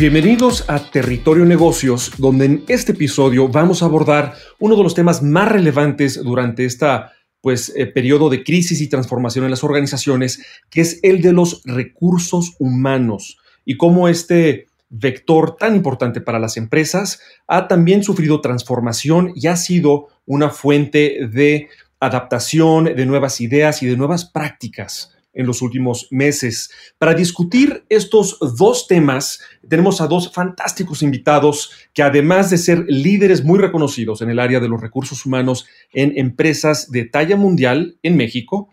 Bienvenidos a Territorio Negocios, donde en este episodio vamos a abordar uno de los temas más relevantes durante esta pues, eh, periodo de crisis y transformación en las organizaciones, que es el de los recursos humanos y cómo este vector tan importante para las empresas ha también sufrido transformación y ha sido una fuente de adaptación, de nuevas ideas y de nuevas prácticas en los últimos meses. Para discutir estos dos temas, tenemos a dos fantásticos invitados que además de ser líderes muy reconocidos en el área de los recursos humanos en empresas de talla mundial en México,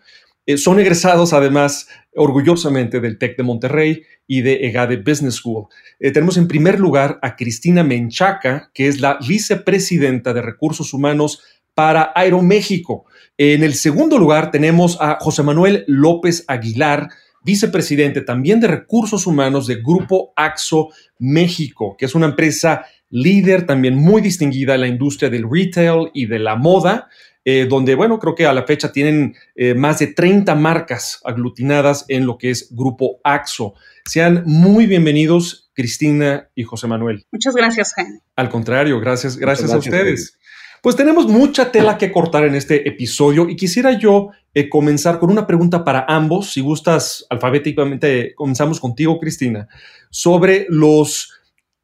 eh, son egresados además orgullosamente del TEC de Monterrey y de EGADE Business School. Eh, tenemos en primer lugar a Cristina Menchaca, que es la vicepresidenta de Recursos Humanos para Aeroméxico. En el segundo lugar tenemos a José Manuel López Aguilar, vicepresidente también de recursos humanos de Grupo AXO México, que es una empresa líder también muy distinguida en la industria del retail y de la moda, eh, donde, bueno, creo que a la fecha tienen eh, más de 30 marcas aglutinadas en lo que es Grupo AXO. Sean muy bienvenidos, Cristina y José Manuel. Muchas gracias, Jaime. Al contrario, gracias, gracias, a ustedes. Pues tenemos mucha tela que cortar en este episodio y quisiera yo eh, comenzar con una pregunta para ambos. Si gustas, alfabéticamente comenzamos contigo, Cristina, sobre los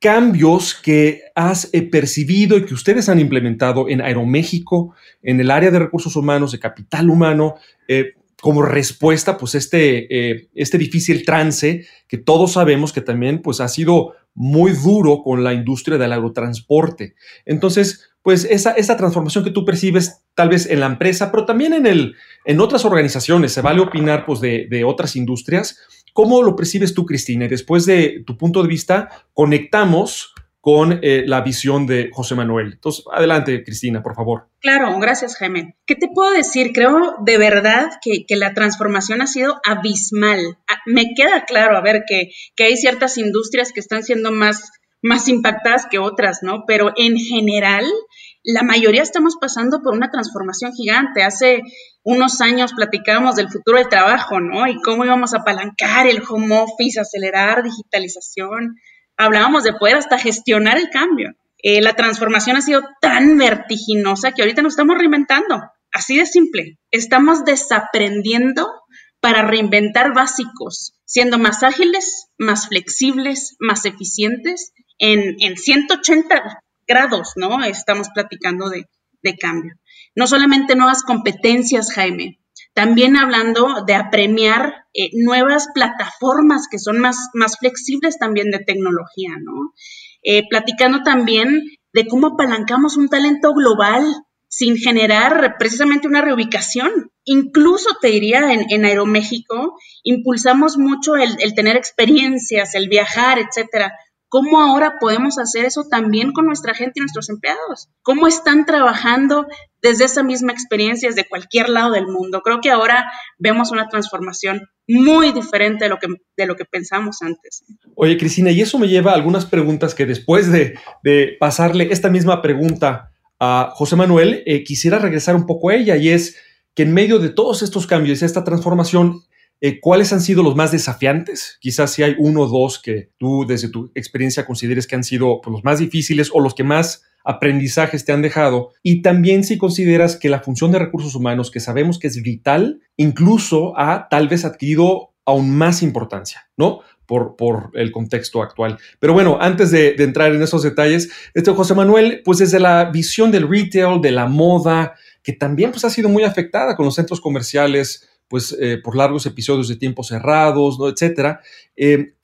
cambios que has eh, percibido y que ustedes han implementado en Aeroméxico, en el área de recursos humanos, de capital humano, eh, como respuesta, pues, este, este difícil trance que todos sabemos que también, pues, ha sido muy duro con la industria del aerotransporte. Entonces, pues esa, esa transformación que tú percibes tal vez en la empresa, pero también en, el, en otras organizaciones, se vale opinar pues de, de otras industrias. ¿Cómo lo percibes tú, Cristina? Y después de tu punto de vista, conectamos con eh, la visión de José Manuel. Entonces, adelante, Cristina, por favor. Claro, gracias, Jaime. ¿Qué te puedo decir? Creo de verdad que, la transformación ha sido abismal. Ah, me queda claro, a ver, que, que hay ciertas industrias que están siendo más más impactadas que otras, ¿no? Pero en general, la mayoría estamos pasando por una transformación gigante. Hace unos años platicábamos del futuro del trabajo, ¿no? Y cómo íbamos a apalancar el home office, acelerar digitalización. Hablábamos de poder hasta gestionar el cambio. Eh, la transformación ha sido tan vertiginosa que ahorita nos estamos reinventando. Así de simple. Estamos desaprendiendo para reinventar básicos, siendo más ágiles, más flexibles, más eficientes en, en 180 grados, ¿no? Estamos platicando de, cambio. No solamente nuevas competencias, Jaime, también hablando de apremiar eh, nuevas plataformas que son más, más flexibles también de tecnología, ¿no? Eh, platicando también de cómo apalancamos un talento global sin generar precisamente una reubicación. Incluso te diría, en, Aeroméxico impulsamos mucho el, el, tener experiencias, el viajar, etcétera. ¿Cómo ahora podemos hacer eso también con nuestra gente y nuestros empleados? ¿Cómo están trabajando desde esa misma experiencia desde cualquier lado del mundo? Creo que ahora vemos una transformación muy diferente de lo que, de lo que pensamos antes. Oye, Cristina, y eso me lleva a algunas preguntas que después de, pasarle esta misma pregunta a José Manuel, eh, quisiera regresar un poco a ella y es que en medio de todos estos cambios, esta transformación, eh, ¿Cuáles han sido los más desafiantes? Quizás si hay uno o dos que tú desde tu experiencia consideres que han sido pues, los más difíciles o los que más aprendizajes te han dejado. Y también si consideras que la función de recursos humanos, que sabemos que es vital, incluso ha tal vez adquirido aún más importancia, ¿no? Por, por, el contexto actual. Pero bueno, antes de, entrar en esos detalles, este José Manuel, pues desde la visión del retail, de la moda, que también pues ha sido muy afectada con los centros comerciales, pues eh, por largos episodios de tiempo cerrados, etcétera. Eh,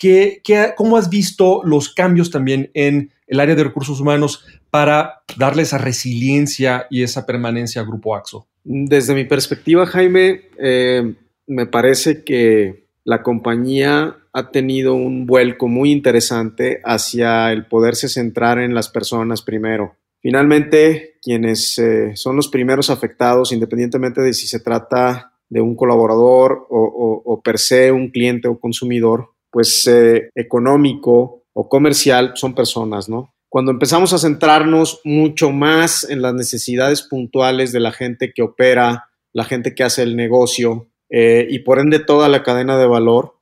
cómo has visto los cambios también en el área de recursos humanos para darle esa resiliencia y esa permanencia a Grupo AXO? Desde mi perspectiva, Jaime, eh, me parece que la compañía ha tenido un vuelco muy interesante hacia el poderse centrar en las personas primero. Finalmente, quienes son los primeros afectados, independientemente de si se trata de un colaborador o, per se un cliente o consumidor, pues eh, económico o comercial, son personas, ¿no? Cuando empezamos a centrarnos mucho más en las necesidades puntuales de la gente que opera, la gente que hace el negocio eh, y por ende toda la cadena de valor,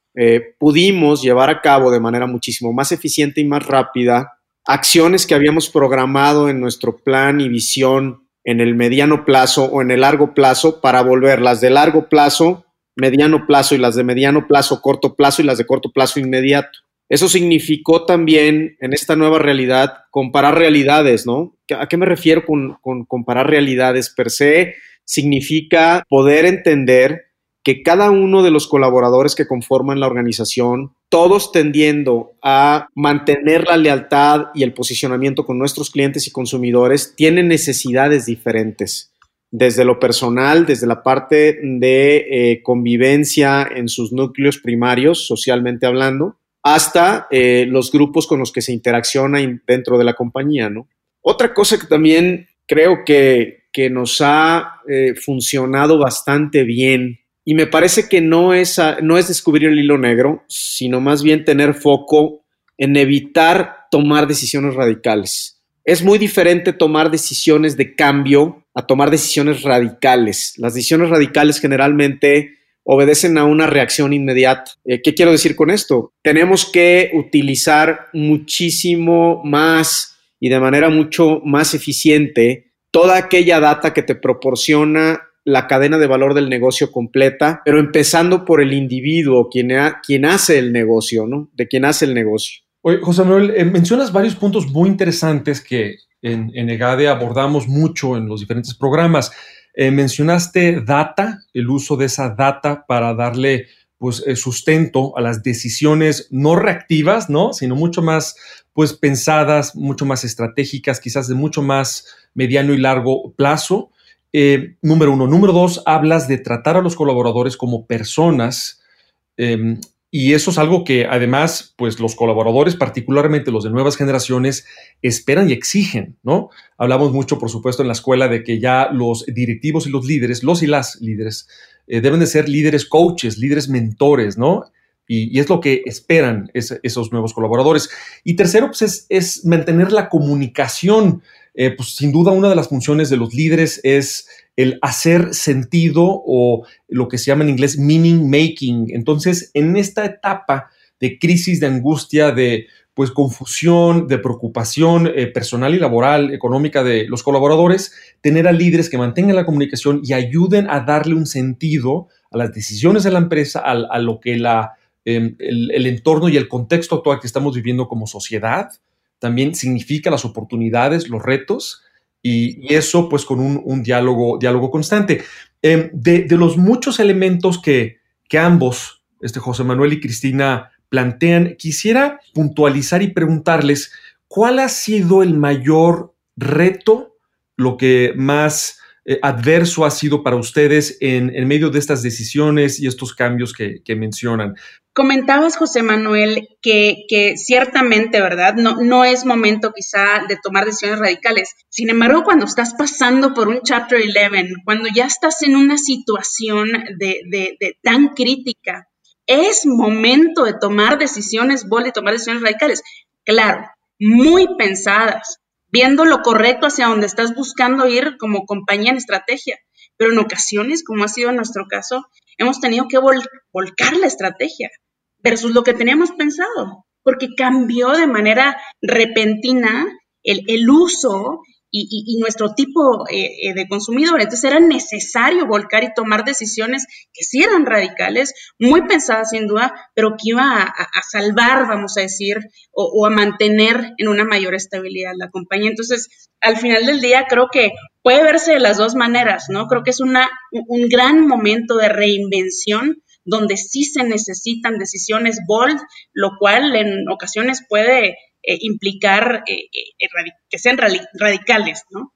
pudimos llevar a cabo de manera muchísimo más eficiente y más rápida acciones que habíamos programado en nuestro plan y visión en el mediano plazo o en el largo plazo para volverlas de largo plazo, mediano plazo y las de mediano plazo, corto plazo y las de corto plazo inmediato. Eso significó también en esta nueva realidad comparar realidades, ¿no? ¿A qué me refiero con, con comparar realidades? Per se significa poder entender que cada uno de los colaboradores que conforman la organización, todos tendiendo a mantener la lealtad y el posicionamiento con nuestros clientes y consumidores, tienen necesidades diferentes, desde lo personal, desde la parte de eh, convivencia en sus núcleos primarios, socialmente hablando, hasta eh, los grupos con los que se interacciona dentro de la compañía, ¿no? Otra cosa que también creo que, que nos ha eh, funcionado bastante bien y me parece que no es, no es descubrir el hilo negro, sino más bien tener foco en evitar tomar decisiones radicales. Es muy diferente tomar decisiones de cambio a tomar decisiones radicales. Las decisiones radicales generalmente obedecen a una reacción inmediata. Eh, ¿Qué quiero decir con esto? Tenemos que utilizar muchísimo más y de manera mucho más eficiente toda aquella data que te proporciona la cadena de valor del negocio completa, pero empezando por el individuo, quien, hace el negocio, ¿no? De quien hace el negocio. Oye, José Manuel, eh, mencionas varios puntos muy interesantes que en, en, EGADE abordamos mucho en los diferentes programas. Eh, mencionaste data, el uso de esa data para darle pues, eh, sustento a las decisiones no reactivas, ¿no? Sino mucho más pues, pensadas, mucho más estratégicas, quizás de mucho más mediano y largo plazo. Eh, número uno. Número dos, hablas de tratar a los colaboradores como personas. Em, y eso es algo que además, pues los colaboradores, particularmente los de nuevas generaciones, esperan y exigen, ¿no? Hablamos mucho, por supuesto, en la escuela de que ya los directivos y los líderes, los y las líderes, eh, deben de ser líderes coaches, líderes mentores, ¿no? Y, es lo que esperan esos nuevos colaboradores. Y tercero, pues es, es mantener la comunicación eh, pues sin duda una de las funciones de los líderes es el hacer sentido o lo que se llama en inglés meaning making. Entonces, en esta etapa de crisis, de angustia, de pues confusión, de preocupación eh, personal y laboral, económica de los colaboradores, tener a líderes que mantengan la comunicación y ayuden a darle un sentido a las decisiones de la empresa, a, lo que la, em, el entorno y el contexto actual que estamos viviendo como sociedad también significa las oportunidades, los retos, y, eso pues con un, diálogo, diálogo constante. Em, de, los muchos elementos que, que ambos, este José Manuel y Cristina, plantean, quisiera puntualizar y preguntarles cuál ha sido el mayor reto, lo que más eh, adverso ha sido para ustedes en, en, medio de estas decisiones y estos cambios que, que mencionan. Comentabas, José Manuel, que, ciertamente, ¿verdad? No, es momento quizá de tomar decisiones radicales. Sin embargo, cuando estás pasando por un Chapter 11, cuando ya estás en una situación de, de, tan crítica, es momento de tomar decisiones bold y tomar decisiones radicales. Claro, muy pensadas, viendo lo correcto hacia donde estás buscando ir como compañía en estrategia. Pero en ocasiones, como ha sido nuestro caso, hemos tenido que volcar la estrategia versus lo que teníamos pensado, porque cambió de manera repentina el, el uso y, nuestro tipo eh, eh, de consumidor. Entonces era necesario volcar y tomar decisiones que sí eran radicales, muy pensadas sin duda, pero que iba a, salvar, vamos a decir, o, a mantener en una mayor estabilidad la compañía. Entonces, al final del día creo que puede verse de las dos maneras, ¿no? Creo que es una, un gran momento de reinvención donde sí se necesitan decisiones bold, lo cual en ocasiones puede eh, implicar eh, eh, que sean radicales, ¿no?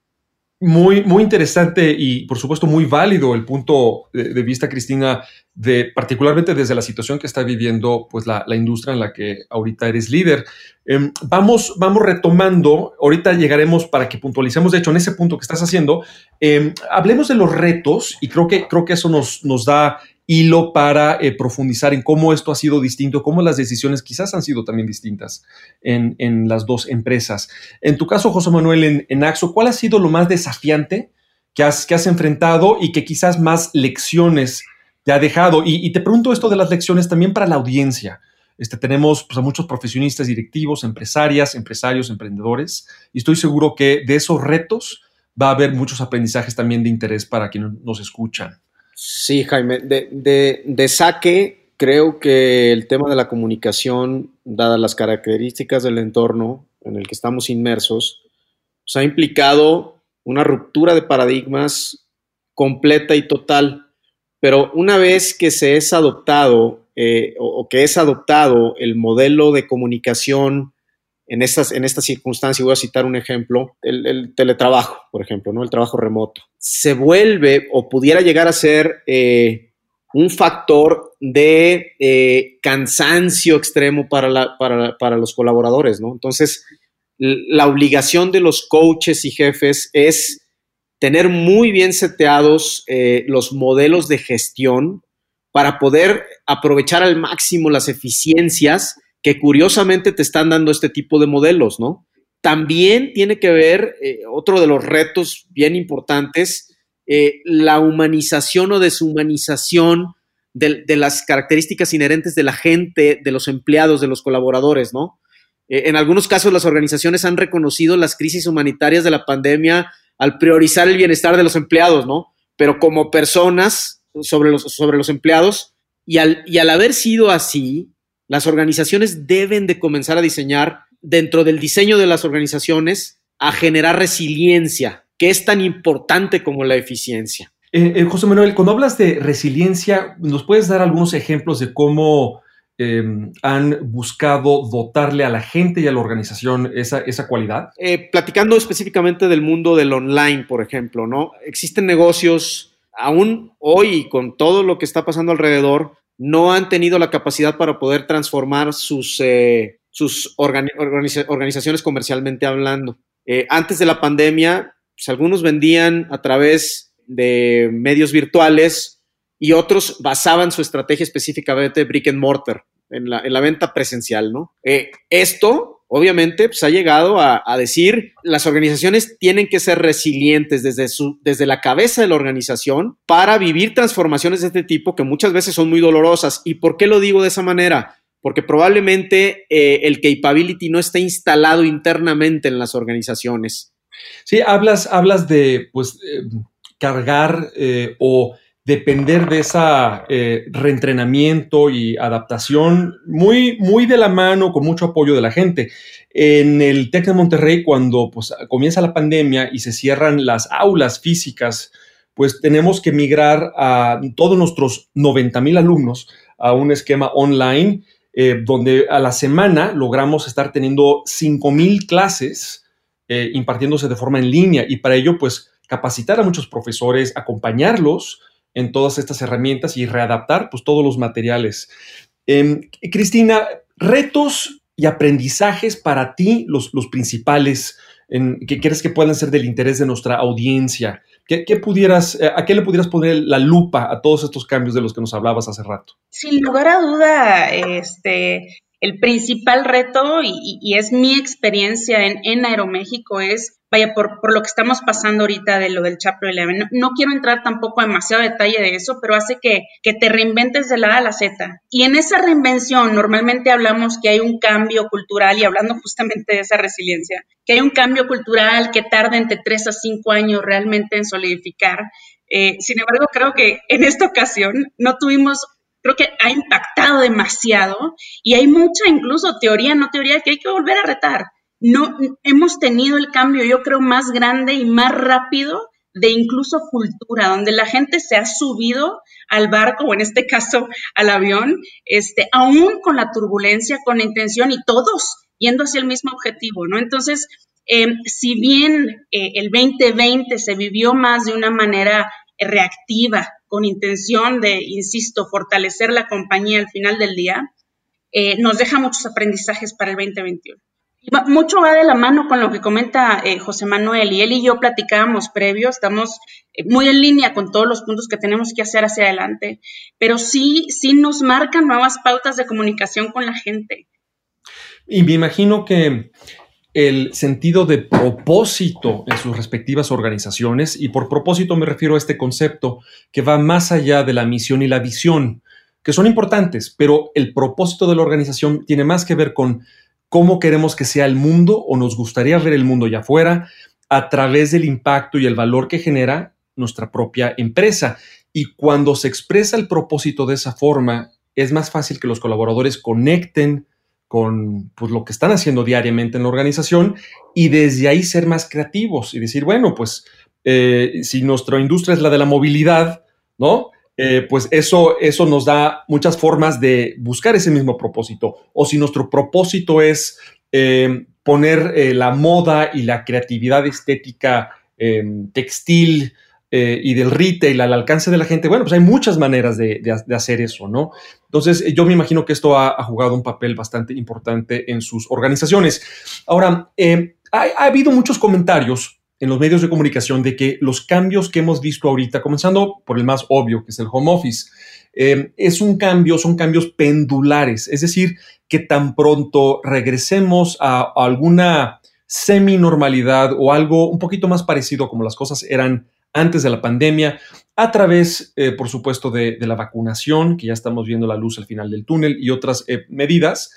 muy, muy interesante y por supuesto muy válido el punto de, vista, Cristina, de particularmente desde la situación que está viviendo pues, la, industria en la que ahorita eres líder. Em, vamos, vamos retomando, ahorita llegaremos para que puntualicemos, de hecho, en ese punto que estás haciendo, em, hablemos de los retos y creo que, creo que eso nos, nos da hilo para eh, profundizar en cómo esto ha sido distinto, cómo las decisiones quizás han sido también distintas en, las dos empresas. En tu caso, José Manuel, en, Axo, ¿cuál ha sido lo más desafiante que has, que has enfrentado y que quizás más lecciones te ha dejado? Y, te pregunto esto de las lecciones también para la audiencia. Este, tenemos pues, a muchos profesionistas, directivos, empresarias, empresarios, emprendedores, y estoy seguro que de esos retos va a haber muchos aprendizajes también de interés para quienes nos escuchan. Sí, Jaime, de, saque creo que el tema de la comunicación, dadas las características del entorno en el que estamos inmersos, pues, ha implicado una ruptura de paradigmas completa y total. Pero una vez que se es adoptado eh, o, que es adoptado el modelo de comunicación en estas, en esta circunstancia, voy a citar un ejemplo, el, teletrabajo, por ejemplo, ¿no? el trabajo remoto, se vuelve o pudiera llegar a ser eh, un factor de eh, cansancio extremo para, para, los colaboradores. ¿no? Entonces, la obligación de los coaches y jefes es tener muy bien seteados eh, los modelos de gestión para poder aprovechar al máximo las eficiencias que curiosamente te están dando este tipo de modelos, ¿no? También tiene que ver, eh, otro de los retos bien importantes, eh, la humanización o deshumanización de, las características inherentes de la gente, de los empleados, de los colaboradores, ¿no? Eh, en algunos casos las organizaciones han reconocido las crisis humanitarias de la pandemia al priorizar el bienestar de los empleados, ¿no? Pero como personas sobre los, sobre los empleados, y al, y al haber sido así, las organizaciones deben de comenzar a diseñar dentro del diseño de las organizaciones a generar resiliencia, que es tan importante como la eficiencia. Eh, eh, José Manuel, cuando hablas de resiliencia, ¿nos puedes dar algunos ejemplos de cómo em, han buscado dotarle a la gente y a la organización esa, esa cualidad? Eh, platicando específicamente del mundo del online, por ejemplo, ¿no? Existen negocios, aún hoy, con todo lo que está pasando alrededor, no han tenido la capacidad para poder transformar sus, eh, sus organizaciones comercialmente hablando. Eh, antes de la pandemia, pues, algunos vendían a través de medios virtuales y otros basaban su estrategia específicamente brick and mortar, en la, en la venta presencial, ¿no? Eh, esto obviamente pues, ha llegado a, decir las organizaciones tienen que ser resilientes desde, su, desde la cabeza de la organización para vivir transformaciones de este tipo que muchas veces son muy dolorosas. ¿Y por qué lo digo de esa manera? Porque probablemente eh, el capability no esté instalado internamente en las organizaciones. Sí, hablas, hablas de pues, eh, cargar eh, o depender de esa eh, reentrenamiento y adaptación muy, muy de la mano, con mucho apoyo de la gente. En el TEC de Monterrey, cuando pues, comienza la pandemia y se cierran las aulas físicas, pues tenemos que migrar a todos nuestros 90 mil alumnos a un esquema online, eh, donde a la semana logramos estar teniendo 5 mil clases eh, impartiéndose de forma en línea y para ello, pues capacitar a muchos profesores, acompañarlos, en todas estas herramientas y readaptar pues, todos los materiales. Em, Cristina, retos y aprendizajes para ti, los, los principales, en, que crees que puedan ser del interés de nuestra audiencia. ¿Qué, pudieras, eh, ¿A qué le pudieras poner la lupa a todos estos cambios de los que nos hablabas hace rato? Sin lugar a duda, este, el principal reto, y, es mi experiencia en, Aeroméxico, es vaya, por, lo que estamos pasando ahorita de lo del Chapter 11. No, no, quiero entrar tampoco a demasiado detalle de eso, pero hace que, que te reinventes de la A a la Z. Y en esa reinvención normalmente hablamos que hay un cambio cultural, y hablando justamente de esa resiliencia, que hay un cambio cultural que tarda entre 3 a 5 años realmente en solidificar. Eh, sin embargo, creo que en esta ocasión no tuvimos creo que ha impactado demasiado y hay mucha incluso teoría, no teoría, que hay que volver a retar no hemos tenido el cambio, yo creo, más grande y más rápido de incluso cultura, donde la gente se ha subido al barco, o en este caso al avión, este, aún con la turbulencia, con la intención, y todos, yendo hacia el mismo objetivo, ¿no? Entonces, em, si bien eh, el 2020 se vivió más de una manera reactiva, con intención de, insisto, fortalecer la compañía al final del día, eh, nos deja muchos aprendizajes para el 2021. Mucho va de la mano con lo que comenta eh, José Manuel y él y yo platicábamos previo, estamos eh, muy en línea con todos los puntos que tenemos que hacer hacia adelante, pero sí, sí nos marcan nuevas pautas de comunicación con la gente. Y me imagino que el sentido de propósito en sus respectivas organizaciones, y por propósito me refiero a este concepto que va más allá de la misión y la visión, que son importantes, pero el propósito de la organización tiene más que ver con cómo queremos que sea el mundo o nos gustaría ver el mundo allá afuera a través del impacto y el valor que genera nuestra propia empresa. Y cuando se expresa el propósito de esa forma, es más fácil que los colaboradores conecten con pues, lo que están haciendo diariamente en la organización y desde ahí ser más creativos y decir, bueno, pues eh, si nuestra industria es la de la movilidad, ¿no? Eh, pues eso, eso nos da muchas formas de buscar ese mismo propósito. O si nuestro propósito es eh, poner la moda y la creatividad estética em, textil y del retail al alcance de la gente, bueno, pues hay muchas maneras de, hacer eso, ¿no? Entonces, yo me imagino que esto ha, jugado un papel bastante importante en sus organizaciones. Ahora, ha habido muchos comentarios en los medios de comunicación de que los cambios que hemos visto ahorita, comenzando por el más obvio, que es el home office, eh, es un cambio, son cambios pendulares, es decir, que tan pronto regresemos a, alguna semi-normalidad o algo un poquito más parecido como las cosas eran antes de la pandemia, a través, eh, por supuesto, de, la vacunación, que ya estamos viendo la luz al final del túnel y otras eh, medidas,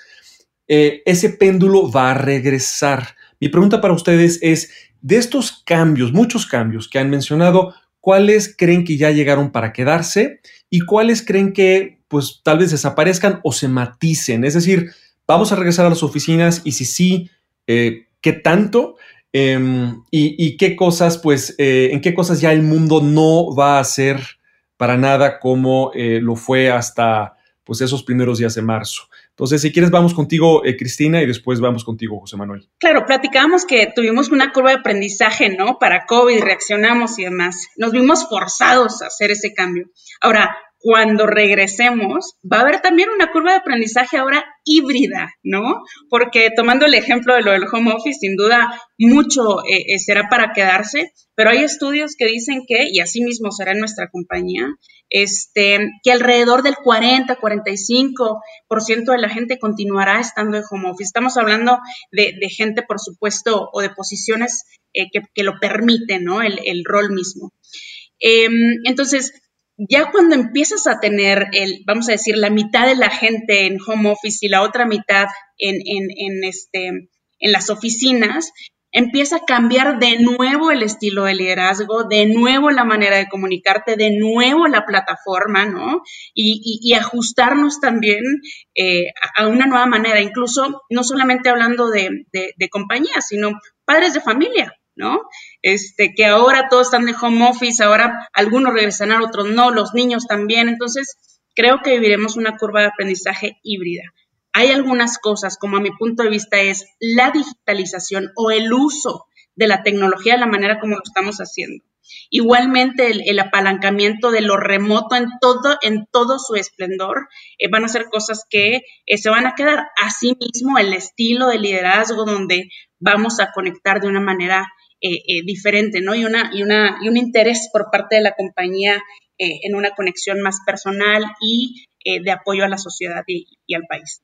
ese péndulo va a regresar. Mi pregunta para ustedes es, de estos cambios, muchos cambios que han mencionado, ¿cuáles creen que ya llegaron para quedarse y cuáles creen que pues tal vez desaparezcan o se maticen? Es decir, vamos a regresar a las oficinas y si sí, eh, ¿qué tanto? Em, y, qué cosas, pues, eh, en qué cosas ya el mundo no va a ser para nada como eh, lo fue hasta pues esos primeros días de marzo. Entonces, si quieres, vamos contigo, eh, Cristina, y después vamos contigo, José Manuel. Claro, platicábamos que tuvimos una curva de aprendizaje, ¿no? Para COVID, reaccionamos y demás. Nos vimos forzados a hacer ese cambio. Ahora, cuando regresemos, va a haber también una curva de aprendizaje ahora híbrida, ¿no? Porque tomando el ejemplo de lo del home office, sin duda mucho eh, eh, será para quedarse, pero hay estudios que dicen que, y así mismo será en nuestra compañía, este, que alrededor del 40-45% de la gente continuará estando en home office. Estamos hablando de, gente, por supuesto, o de posiciones eh, que, lo permiten, ¿no? El, rol mismo. Em, entonces, ya cuando empiezas a tener, el, vamos a decir, la mitad de la gente en home office y la otra mitad en, en, este, en las oficinas, empieza a cambiar de nuevo el estilo de liderazgo, de nuevo la manera de comunicarte, de nuevo la plataforma, ¿no? Y, ajustarnos también eh, a una nueva manera, incluso no solamente hablando de compañías, sino padres de familia, ¿no? Este, que ahora todos están de home office, ahora algunos regresarán, otros no, los niños también. Entonces, creo que viviremos una curva de aprendizaje híbrida. Hay algunas cosas, como a mi punto de vista, es la digitalización o el uso de la tecnología de la manera como lo estamos haciendo. Igualmente, el, apalancamiento de lo remoto en todo, en todo su esplendor, eh, van a ser cosas que eh, se van a quedar. Asimismo, el estilo de liderazgo donde vamos a conectar de una manera eh, eh, diferente, ¿no? Y, una, y, una, y un interés por parte de la compañía eh, en una conexión más personal y de apoyo a la sociedad y, al país.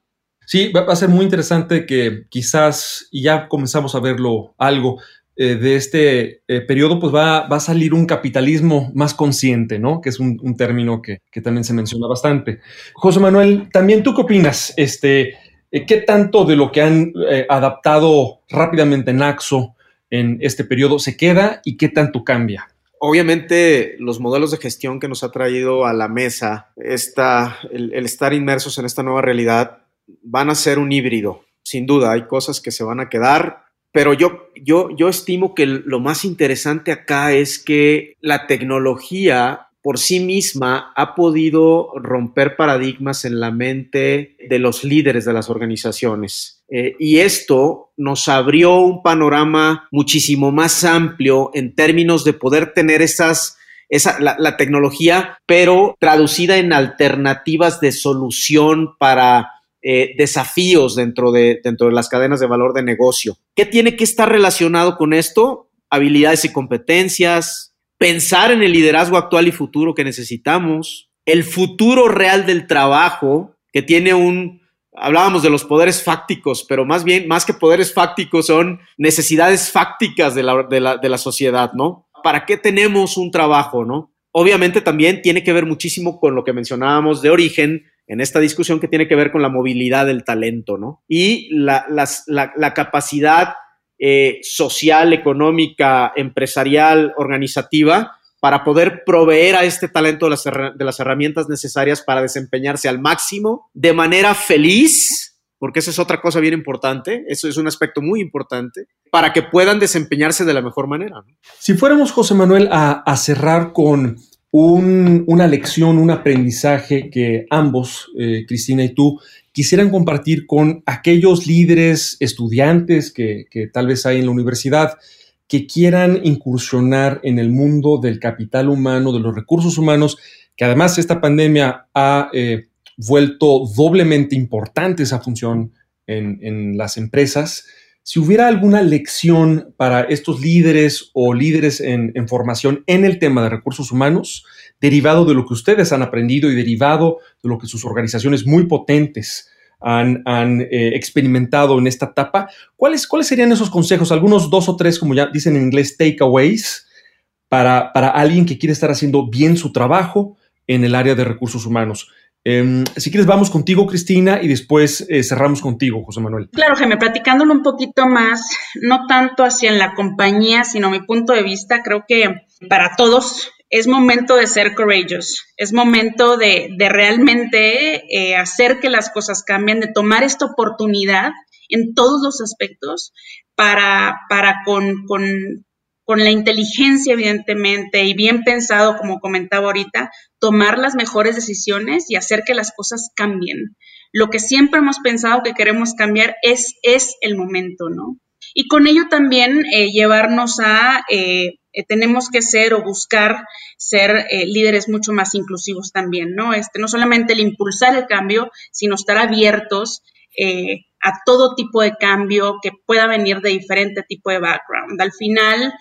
Sí, va a ser muy interesante que quizás, y ya comenzamos a verlo algo, de este periodo, pues va, va, a salir un capitalismo más consciente, ¿no? Que es un, término que, que, también se menciona bastante. José Manuel, también tú qué opinas? Este, ¿Qué tanto de lo que han adaptado rápidamente en AXO en este periodo se queda y qué tanto cambia? Obviamente los modelos de gestión que nos ha traído a la mesa esta, el, estar inmersos en esta nueva realidad van a ser un híbrido, sin duda. Hay cosas que se van a quedar, pero yo, yo, yo estimo que lo más interesante acá es que la tecnología por sí misma ha podido romper paradigmas en la mente de los líderes de las organizaciones. Eh, y esto nos abrió un panorama muchísimo más amplio en términos de poder tener esas, esa, la, tecnología, pero traducida en alternativas de solución para eh, desafíos dentro de, dentro de las cadenas de valor de negocio. ¿Qué tiene que estar relacionado con esto? Habilidades y competencias, pensar en el liderazgo actual y futuro que necesitamos, el futuro real del trabajo, que tiene un, hablábamos de los poderes fácticos, pero más bien, más que poderes fácticos, son necesidades fácticas de la, de la, de la sociedad, ¿no? ¿Para qué tenemos un trabajo, no? Obviamente también tiene que ver muchísimo con lo que mencionábamos de origen, en esta discusión que tiene que ver con la movilidad del talento, ¿no? Y la, la, la capacidad eh, social, económica, empresarial, organizativa, para poder proveer a este talento de las, de las herramientas necesarias para desempeñarse al máximo, de manera feliz, porque esa es otra cosa bien importante, eso es un aspecto muy importante, para que puedan desempeñarse de la mejor manera. Si fuéramos, José Manuel, a, cerrar con una lección, un aprendizaje que ambos, eh, Cristina y tú, quisieran compartir con aquellos líderes, estudiantes que, tal vez hay en la universidad, que quieran incursionar en el mundo del capital humano, de los recursos humanos, que además esta pandemia ha eh, vuelto doblemente importante esa función en, las empresas. Si hubiera alguna lección para estos líderes o líderes en, formación en el tema de recursos humanos, derivado de lo que ustedes han aprendido y derivado de lo que sus organizaciones muy potentes han, eh, experimentado en esta etapa. ¿Cuáles, ¿Cuáles serían esos consejos? Algunos dos o tres, como ya dicen en inglés, takeaways, para, para alguien que quiere estar haciendo bien su trabajo en el área de recursos humanos. Em, si quieres, vamos contigo, Cristina, y después eh, cerramos contigo, José Manuel. Claro, Jaime, platicándolo un poquito más, no tanto hacia la compañía, sino mi punto de vista, creo que para todos es momento de ser courageous, es momento de, realmente eh, hacer que las cosas cambien, de tomar esta oportunidad en todos los aspectos para, para con, con, con la inteligencia, evidentemente, y bien pensado, como comentaba ahorita, tomar las mejores decisiones y hacer que las cosas cambien. Lo que siempre hemos pensado que queremos cambiar es, es el momento, ¿no? Y con ello también eh, llevarnos a eh, eh, tenemos que ser o buscar ser eh, líderes mucho más inclusivos también, ¿no? Este, no solamente el impulsar el cambio, sino estar abiertos eh, a todo tipo de cambio que pueda venir de diferente tipo de background. Al final,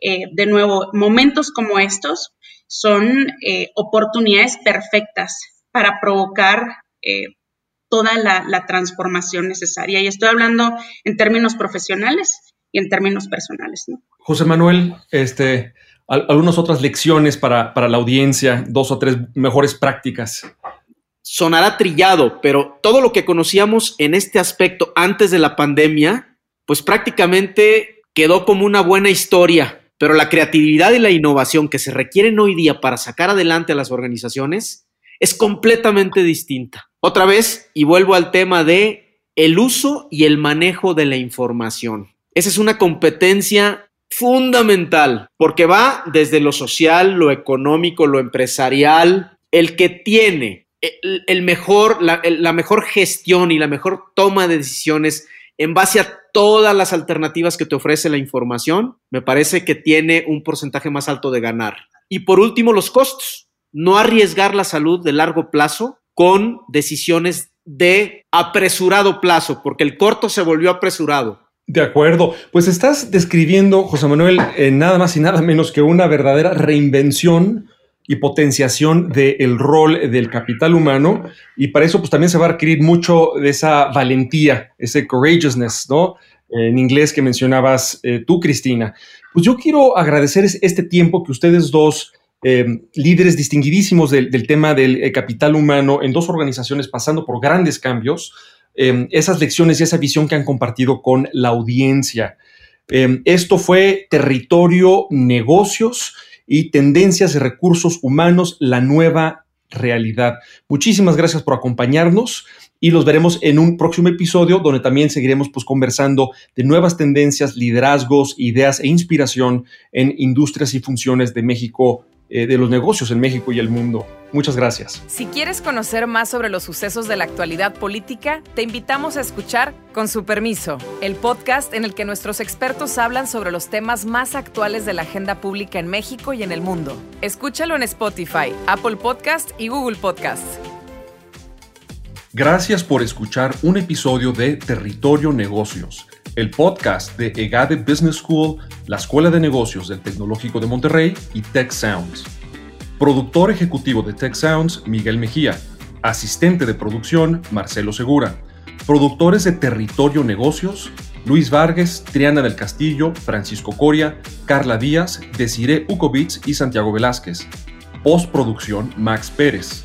de nuevo, momentos como estos son oportunidades perfectas para provocar toda la, la transformación necesaria. Y estoy hablando en términos profesionales y en términos personales, ¿no? José Manuel, este, algunas otras lecciones para, la audiencia, dos o tres mejores prácticas. Sonará trillado, pero todo lo que conocíamos en este aspecto antes de la pandemia, pues prácticamente quedó como una buena historia. Pero la creatividad y la innovación que se requieren hoy día para sacar adelante a las organizaciones es completamente distinta. Otra vez, y vuelvo al tema de el uso y el manejo de la información. Esa es una competencia fundamental, porque va desde lo social, lo económico, lo empresarial, el que tiene el, mejor, la, la, mejor gestión y la mejor toma de decisiones en base a todas las alternativas que te ofrece la información, me parece que tiene un porcentaje más alto de ganar. Y por último, los costos. No arriesgar la salud de largo plazo con decisiones de apresurado plazo, porque el corto se volvió apresurado. De acuerdo. Pues estás describiendo, José Manuel, nada más y nada menos que una verdadera reinvención y potenciación del rol del capital humano. Y para eso, pues también se va a requerir mucho de esa valentía, ese courageousness, ¿no? En inglés que mencionabas eh, tú, Cristina. Pues yo quiero agradecer este tiempo que ustedes dos, eh, líderes distinguidísimos del, tema del eh, capital humano en dos organizaciones pasando por grandes cambios, Em, esas lecciones y esa visión que han compartido con la audiencia. Em, esto fue Territorio Negocios y Tendencias de Recursos Humanos, la nueva realidad. Muchísimas gracias por acompañarnos y los veremos en un próximo episodio donde también seguiremos pues, conversando de nuevas tendencias, liderazgos, ideas e inspiración en industrias y funciones de México eh, de los negocios en México y el mundo. Muchas gracias. Si quieres conocer más sobre los sucesos de la actualidad política, te invitamos a escuchar Con su permiso, el podcast en el que nuestros expertos hablan sobre los temas más actuales de la agenda pública en México y en el mundo. Escúchalo en Spotify, Apple Podcast y Google Podcast. Gracias por escuchar un episodio de Territorio Negocios, el podcast de EGADE Business School, la Escuela de Negocios del Tecnológico de Monterrey y Tech Sounds. Productor ejecutivo de Tech Sounds, Miguel Mejía. Asistente de producción, Marcelo Segura. Productores de Territorio Negocios, Luis Vargas, Triana del Castillo, Francisco Coria, Carla Díaz, Desiree Ukovitz y Santiago Velázquez. Postproducción, Max Pérez.